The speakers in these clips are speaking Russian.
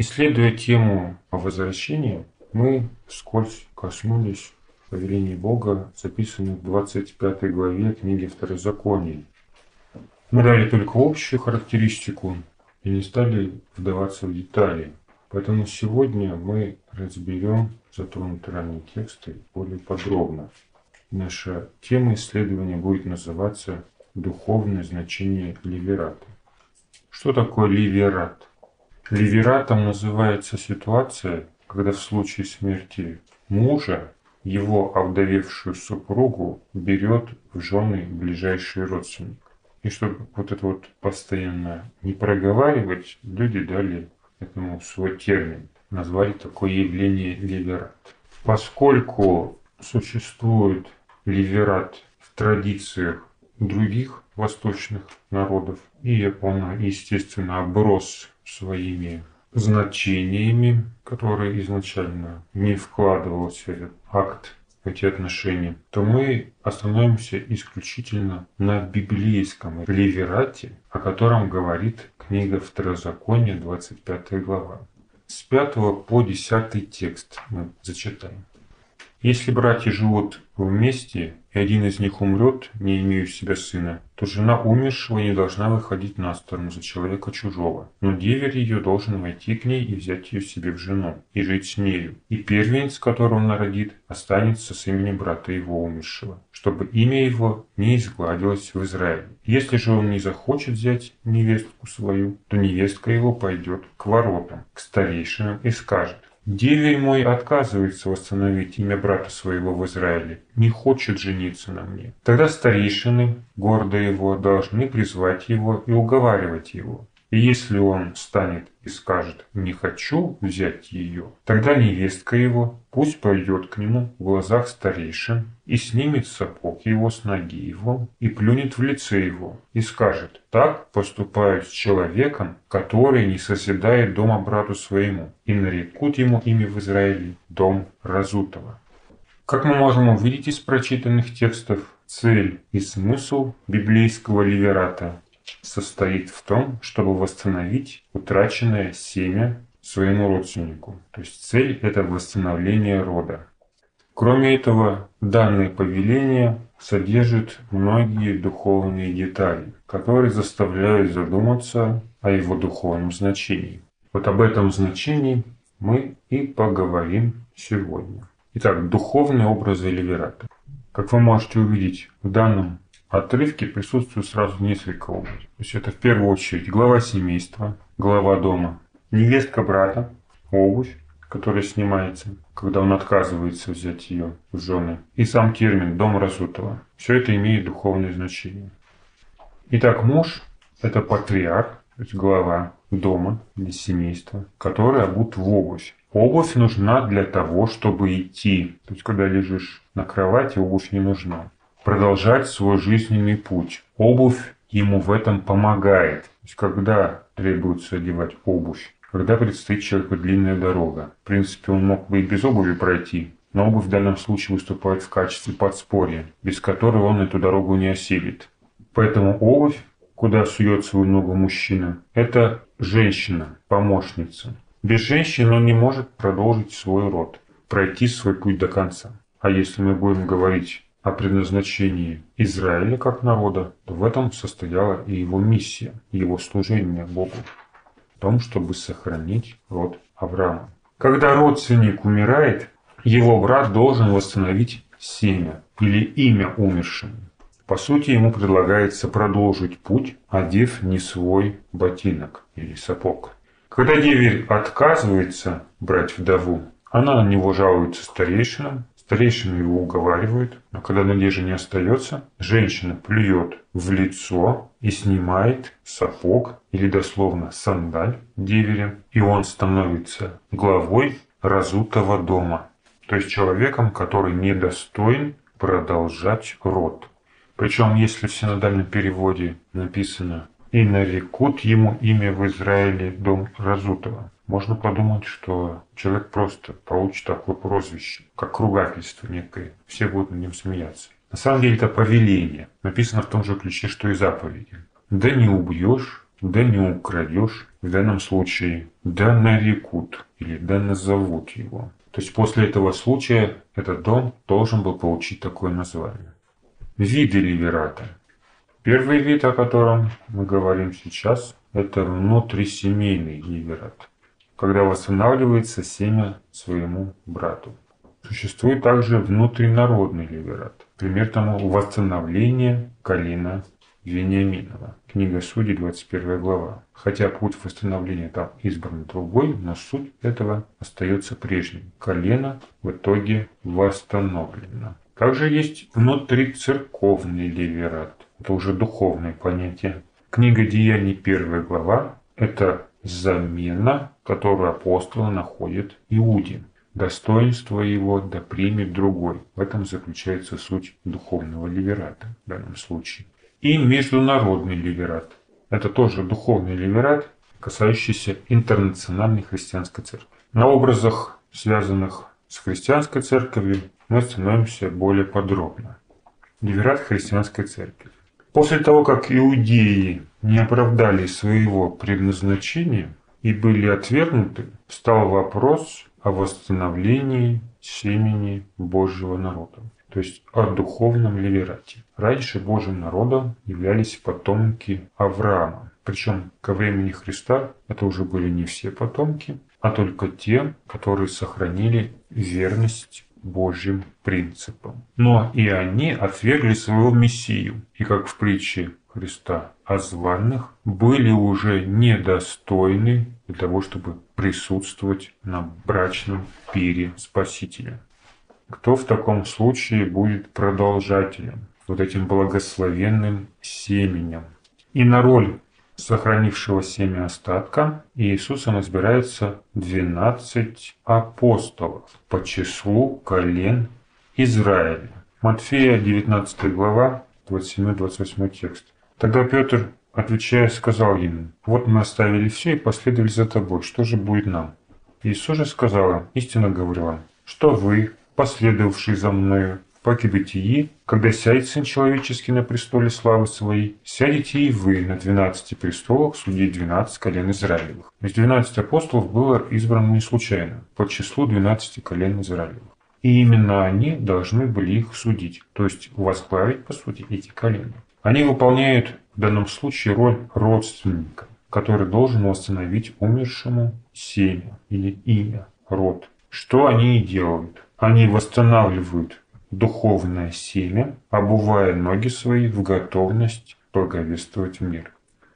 Исследуя тему о возвращении, мы вскользь коснулись повелений Бога, записанных в 25 главе книги Второзакония. Мы дали только общую характеристику и не стали вдаваться в детали. Поэтому сегодня мы разберем затронутые ранее тексты более подробно. Наша тема исследования будет называться «Духовное значение ливерата». Что такое ливерат? Ливератом называется ситуация, когда в случае смерти мужа его овдовевшую супругу берет в жены ближайший родственник. И чтобы вот это вот постоянно не проговаривать, люди дали этому свой термин. Назвали такое явление ливерат. Поскольку существует ливерат в традициях других восточных народов, и он, естественно, оброс своими значениями, которые изначально не вкладывался в этот акт, эти отношения, то мы остановимся исключительно на библейском ливерате, о котором говорит книга Второзакония, 25 глава. С 5 по 10 текст мы зачитаем. Если братья живут вместе, и один из них умрет, не имея у себя сына, то жена умершего не должна выходить на сторону за человека чужого. Но деверь ее должен войти к ней и взять ее себе в жену, и жить с нею. И первенец, которого он народит, останется с именем брата его умершего, чтобы имя его не изгладилось в Израиле. Если же он не захочет взять невестку свою, то невестка его пойдет к воротам, к старейшинам и скажет, Деверь мой отказывается восстановить имя брата своего в Израиле, не хочет жениться на мне. Тогда старейшины города его должны призвать его и уговаривать его. И если он станет и скажет «не хочу взять ее», тогда невестка его пусть пойдет к нему в глазах старейшин и снимет сапог его с ноги его и плюнет в лице его и скажет «так поступают с человеком, который не созидает дома брату своему, и нарекут ему имя в Израиле дом Разутого». Как мы можем увидеть из прочитанных текстов, цель и смысл библейского ливерата состоит в том, чтобы восстановить утраченное семя своему родственнику. То есть цель – это восстановление рода. Кроме этого, данное повеление содержит многие духовные детали, которые заставляют задуматься о его духовном значении. Вот об этом значении мы и поговорим сегодня. Итак, духовные образы Ливерата. Как вы можете увидеть в данном отрывке присутствует сразу несколько образов. То есть это в первую очередь глава семейства, глава дома, невестка брата, обувь, которая снимается, когда он отказывается взять ее в жены, и сам термин «дом разутого». Все это имеет духовное значение. Итак, муж – это патриарх, то есть глава дома или семейства, который обут в обувь. Обувь нужна для того, чтобы идти. То есть, когда лежишь на кровати, обувь не нужна продолжать свой жизненный путь. Обувь ему в этом помогает. То есть, когда требуется одевать обувь, когда предстоит человеку длинная дорога. В принципе, он мог бы и без обуви пройти, но обувь в данном случае выступает в качестве подспорья, без которой он эту дорогу не осилит. Поэтому обувь, куда сует свою ногу мужчина, это женщина, помощница. Без женщины он не может продолжить свой род, пройти свой путь до конца. А если мы будем говорить о предназначении Израиля как народа, то в этом состояла и его миссия, его служение Богу, в том, чтобы сохранить род Авраама. Когда родственник умирает, его брат должен восстановить семя или имя умершему. По сути, ему предлагается продолжить путь, одев не свой ботинок или сапог. Когда деверь отказывается брать вдову, она на него жалуется старейшинам, Старейшины его уговаривают, но когда надежды не остается, женщина плюет в лицо и снимает сапог или дословно сандаль деверя, и он становится главой разутого дома, то есть человеком, который недостоин продолжать род. Причем, если в синодальном переводе написано «и нарекут ему имя в Израиле дом разутого», можно подумать, что человек просто получит такое прозвище, как ругательство некое. Все будут над ним смеяться. На самом деле это повеление. Написано в том же ключе, что и заповеди. Да не убьешь, да не украдешь, в данном случае да нарекут или да назовут его. То есть после этого случая этот дом должен был получить такое название. Виды ливерата. Первый вид, о котором мы говорим сейчас, это внутрисемейный ливерат, когда восстанавливается семя своему брату. Существует также внутринародный ливерат. Пример тому восстановление колена Вениаминова. Книга Судей, 21 глава. Хотя путь восстановления там избран другой, но суть этого остается прежним. Колено в итоге восстановлено. Также есть внутрицерковный ливерат. Это уже духовное понятие. Книга Деяний, 1 глава, это замена, которую апостолы находят Иуде. Достоинство его да примет другой. В этом заключается суть духовного ливерата в данном случае и международный ливерат. Это тоже духовный ливерат, касающийся интернациональной христианской церкви. На образах, связанных с христианской церковью, мы остановимся более подробно. Ливерат христианской церкви. После того, как иудеи не оправдали своего предназначения и были отвергнуты, стал вопрос о восстановлении семени Божьего народа то есть о духовном ливерате. Раньше Божьим народом являлись потомки Авраама. Причем ко времени Христа это уже были не все потомки, а только те, которые сохранили верность Божьим принципам. Но и они отвергли своего Мессию, и как в притче Христа о званных, были уже недостойны для того, чтобы присутствовать на брачном пире Спасителя. Кто в таком случае будет продолжателем, вот этим благословенным семенем? И на роль сохранившего семя остатка Иисусом избирается 12 апостолов по числу колен Израиля. Матфея 19 глава, 27-28 текст. Тогда Петр, отвечая, сказал ему, «Вот мы оставили все и последовали за тобой, что же будет нам?» Иисус же сказал истинно говорю вам, что вы, последовавший за мною, как и бытии, когда сядет Сын Человеческий на престоле славы Своей, сядете и вы на двенадцати престолах судить двенадцать колен Израилевых. Из двенадцати апостолов было избрано не случайно, по числу двенадцати колен Израилевых. И именно они должны были их судить, то есть возглавить, по сути, эти колена. Они выполняют в данном случае роль родственника, который должен восстановить умершему семя или имя, род. Что они и делают. Они восстанавливают духовное семя, обувая ноги свои в готовность благовествовать мир.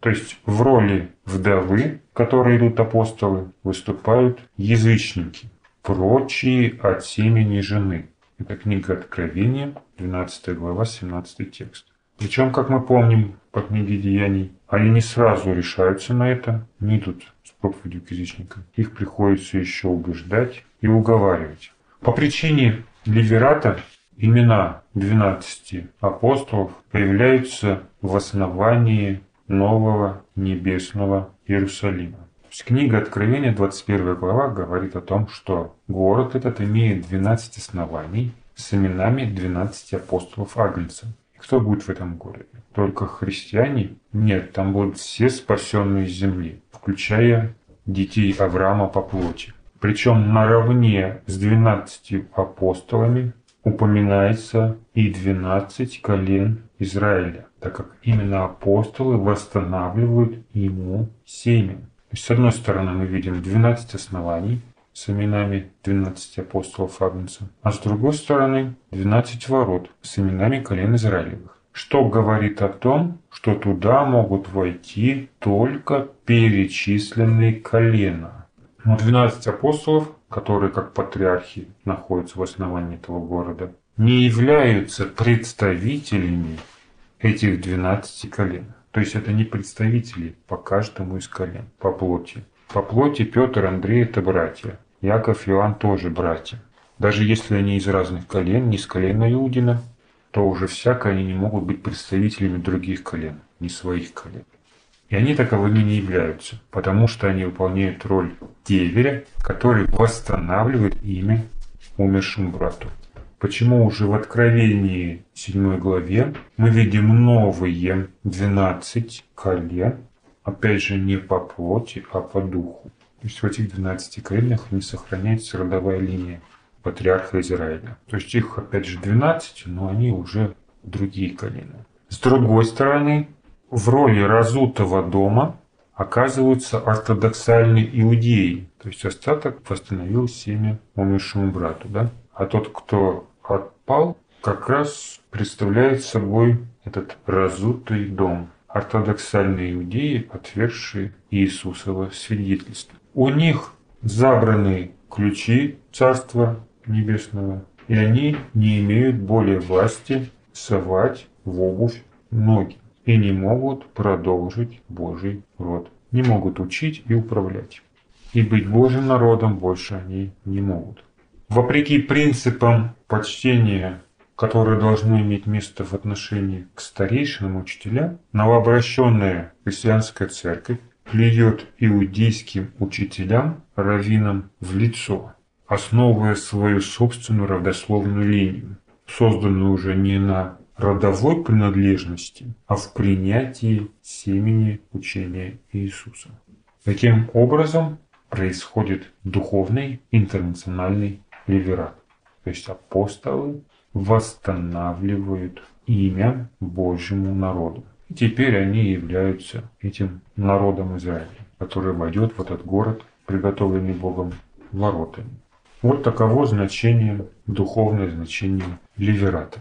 То есть в роли вдовы, в которой идут апостолы, выступают язычники, прочие от семени жены. Это книга Откровения, 12 глава, 17 текст. Причем, как мы помним по книге Деяний, они не сразу решаются на это, не идут с проповедью к язычникам. Их приходится еще убеждать и уговаривать. По причине Ливерата имена 12 апостолов появляются в основании нового небесного Иерусалима. Книга Откровения, 21 глава, говорит о том, что город этот имеет 12 оснований с именами 12 апостолов Агнца. И кто будет в этом городе? Только христиане? Нет, там будут все спасенные земли, включая детей Авраама по плоти. Причем наравне с двенадцатью апостолами упоминается и двенадцать колен Израиля, так как именно апостолы восстанавливают ему семя. То есть, с одной стороны, мы видим 12 оснований с именами 12 апостолов Агнца, а с другой стороны 12 ворот с именами колен Израилевых. Что говорит о том, что туда могут войти только перечисленные колена – но 12 апостолов, которые как патриархи находятся в основании этого города, не являются представителями этих 12 колен. То есть это не представители по каждому из колен, по плоти. По плоти Петр, Андрей – это братья. Яков Иоанн тоже братья. Даже если они из разных колен, не из колена Иудина, то уже всяко они не могут быть представителями других колен, не своих колен. И они таковыми не являются, потому что они выполняют роль деверя, который восстанавливает имя умершему брату. Почему уже в Откровении 7 главе мы видим новые 12 колен, опять же, не по плоти, а по духу. То есть в этих 12 коленах не сохраняется родовая линия патриарха Израиля. То есть их, опять же, 12, но они уже другие колена. С другой стороны, в роли разутого дома оказываются ортодоксальные иудеи. То есть остаток восстановил семя умершему брату. Да? А тот, кто отпал, как раз представляет собой этот разутый дом. Ортодоксальные иудеи, отвергшие Иисусово свидетельство. У них забраны ключи Царства Небесного, и они не имеют более власти совать в обувь ноги и не могут продолжить Божий род. Не могут учить и управлять. И быть Божьим народом больше они не могут. Вопреки принципам почтения, которые должны иметь место в отношении к старейшинам учителям, новообращенная христианская церковь плюет иудейским учителям, раввинам в лицо, основывая свою собственную родословную линию, созданную уже не на родовой принадлежности, а в принятии семени учения Иисуса. Таким образом происходит духовный интернациональный ливерат. То есть апостолы восстанавливают имя Божьему народу. И теперь они являются этим народом Израиля, который войдет в этот город, приготовленный Богом воротами. Вот таково значение, духовное значение ливерата.